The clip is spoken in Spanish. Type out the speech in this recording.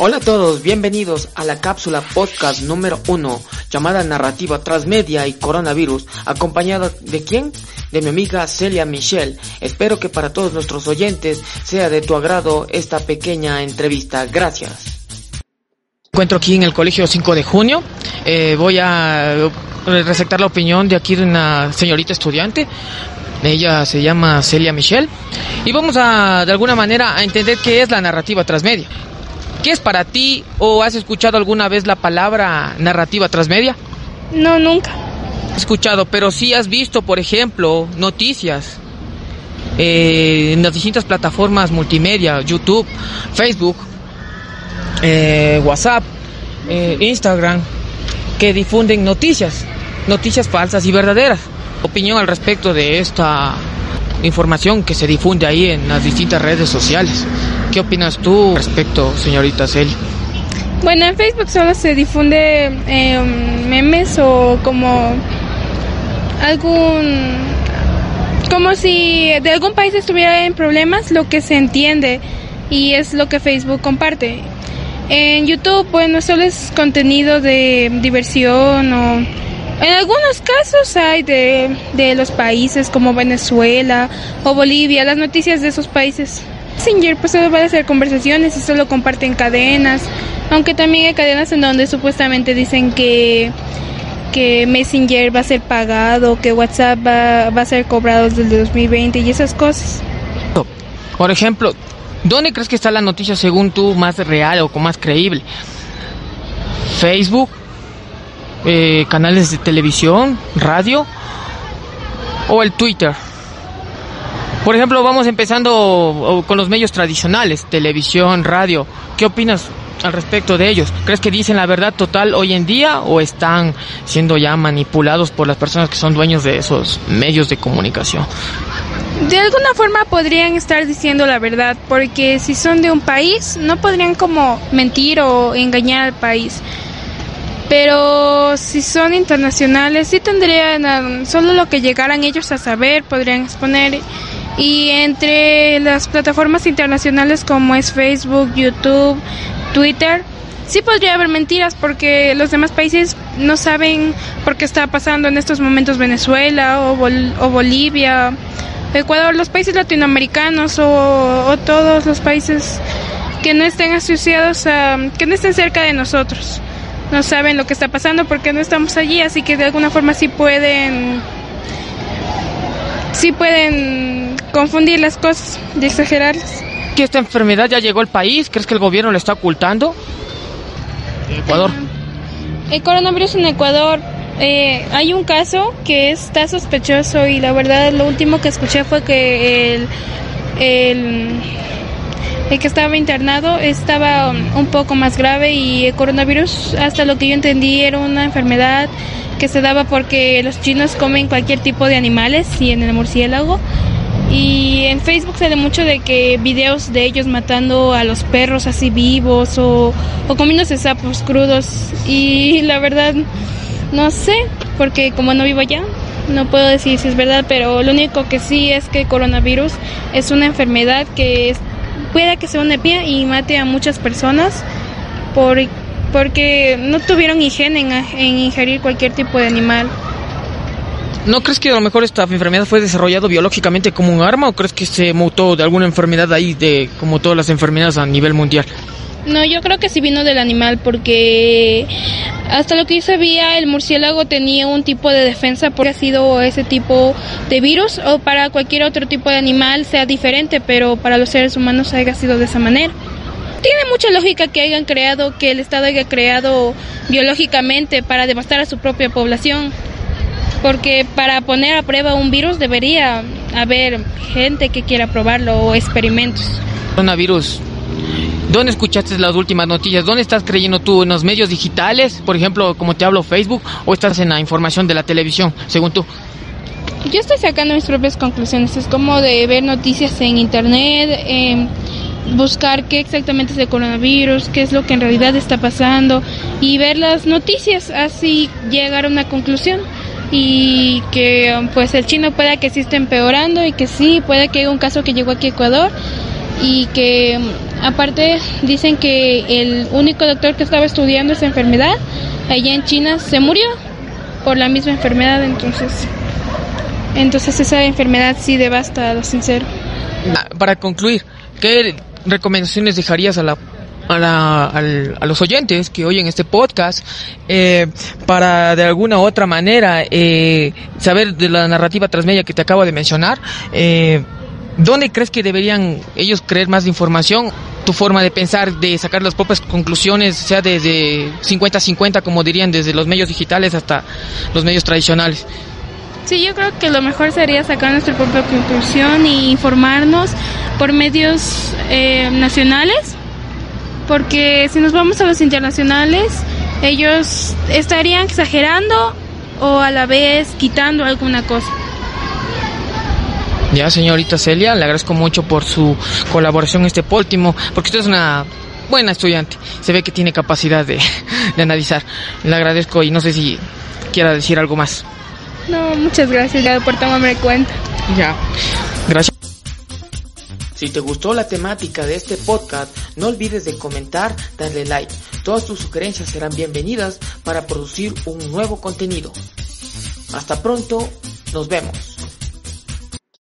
Hola a todos, bienvenidos a la cápsula podcast número uno llamada Narrativa Transmedia y Coronavirus, acompañada de quién? De mi amiga Celia Michelle. Espero que para todos nuestros oyentes sea de tu agrado esta pequeña entrevista. Gracias. Encuentro aquí en el Colegio 5 de Junio. Eh, voy a receptar la opinión de aquí de una señorita estudiante. Ella se llama Celia Michelle. Y vamos a, de alguna manera, a entender qué es la narrativa transmedia. ¿Qué es para ti o has escuchado alguna vez la palabra narrativa transmedia? No, nunca. Escuchado, pero sí has visto, por ejemplo, noticias eh, en las distintas plataformas multimedia, YouTube, Facebook, eh, WhatsApp, eh, Instagram, que difunden noticias, noticias falsas y verdaderas. Opinión al respecto de esta información que se difunde ahí en las distintas redes sociales. ¿Qué opinas tú respecto, señorita Cel? Bueno, en Facebook solo se difunde eh, memes o como algún como si de algún país estuviera en problemas, lo que se entiende y es lo que Facebook comparte. En YouTube, bueno, solo es contenido de diversión o en algunos casos hay de, de los países como Venezuela o Bolivia, las noticias de esos países. Messenger pues solo va a hacer conversaciones y solo comparten cadenas, aunque también hay cadenas en donde supuestamente dicen que que Messenger va a ser pagado, que WhatsApp va, va a ser cobrado desde el 2020 y esas cosas. Por ejemplo, ¿dónde crees que está la noticia según tú más real o más creíble? Facebook, eh, canales de televisión, radio o el Twitter. Por ejemplo, vamos empezando con los medios tradicionales, televisión, radio. ¿Qué opinas al respecto de ellos? ¿Crees que dicen la verdad total hoy en día o están siendo ya manipulados por las personas que son dueños de esos medios de comunicación? De alguna forma podrían estar diciendo la verdad, porque si son de un país, no podrían como mentir o engañar al país. Pero si son internacionales, sí tendrían solo lo que llegaran ellos a saber, podrían exponer. Y entre las plataformas internacionales como es Facebook, YouTube, Twitter, sí podría haber mentiras porque los demás países no saben por qué está pasando en estos momentos Venezuela o, Bolivia, Ecuador, los países latinoamericanos o, o, todos los países que no estén asociados a, que no estén cerca de nosotros. No saben lo que está pasando porque no estamos allí, así que de alguna forma sí pueden, sí pueden confundir las cosas y exagerarlas. ¿Que esta enfermedad ya llegó al país? ¿Crees que el gobierno lo está ocultando? Ecuador. El coronavirus en Ecuador, eh, hay un caso que está sospechoso y la verdad lo último que escuché fue que el, el, el que estaba internado estaba un poco más grave y el coronavirus, hasta lo que yo entendí, era una enfermedad que se daba porque los chinos comen cualquier tipo de animales y en el murciélago y en Facebook se ve mucho de que videos de ellos matando a los perros así vivos o, o comiéndose sapos crudos. Y la verdad, no sé, porque como no vivo allá, no puedo decir si es verdad, pero lo único que sí es que el coronavirus es una enfermedad que es, puede que sea una epidemia y mate a muchas personas por, porque no tuvieron higiene en, en ingerir cualquier tipo de animal. ¿No crees que a lo mejor esta enfermedad fue desarrollado biológicamente como un arma o crees que se mutó de alguna enfermedad ahí de como todas las enfermedades a nivel mundial? No, yo creo que sí vino del animal porque hasta lo que yo sabía el murciélago tenía un tipo de defensa porque ha sido ese tipo de virus o para cualquier otro tipo de animal sea diferente, pero para los seres humanos haya sido de esa manera. Tiene mucha lógica que hayan creado, que el Estado haya creado biológicamente para devastar a su propia población porque para poner a prueba un virus debería haber gente que quiera probarlo o experimentos. Coronavirus. ¿Dónde escuchaste las últimas noticias? ¿Dónde estás creyendo tú? ¿En los medios digitales? Por ejemplo, como te hablo, Facebook, o estás en la información de la televisión, según tú? Yo estoy sacando mis propias conclusiones. Es como de ver noticias en internet, eh, buscar qué exactamente es el coronavirus, qué es lo que en realidad está pasando y ver las noticias, así llegar a una conclusión y que pues el chino pueda que sí esté empeorando y que sí puede que haya un caso que llegó aquí a Ecuador y que aparte dicen que el único doctor que estaba estudiando esa enfermedad allá en China se murió por la misma enfermedad, entonces entonces esa enfermedad sí devasta a lo sincero. Ah, para concluir, ¿qué recomendaciones dejarías a la a, los oyentes que oyen este podcast eh, para de alguna u otra manera eh, saber de la narrativa transmedia que te acabo de mencionar. Eh, ¿Dónde crees que deberían ellos creer más información? Tu forma de pensar, de sacar las propias conclusiones, sea desde 50-50, como dirían, desde los medios digitales hasta los medios tradicionales. Sí, yo creo que lo mejor sería sacar nuestra propia conclusión e informarnos por medios eh, nacionales porque si nos vamos a los internacionales, ellos estarían exagerando o a la vez quitando alguna cosa. Ya, señorita Celia, le agradezco mucho por su colaboración en este último, porque usted es una buena estudiante, se ve que tiene capacidad de, de analizar. Le agradezco y no sé si quiera decir algo más. No, muchas gracias ya por tomarme cuenta. Ya, gracias. Si te gustó la temática de este podcast, no olvides de comentar, darle like. Todas tus sugerencias serán bienvenidas para producir un nuevo contenido. Hasta pronto, nos vemos.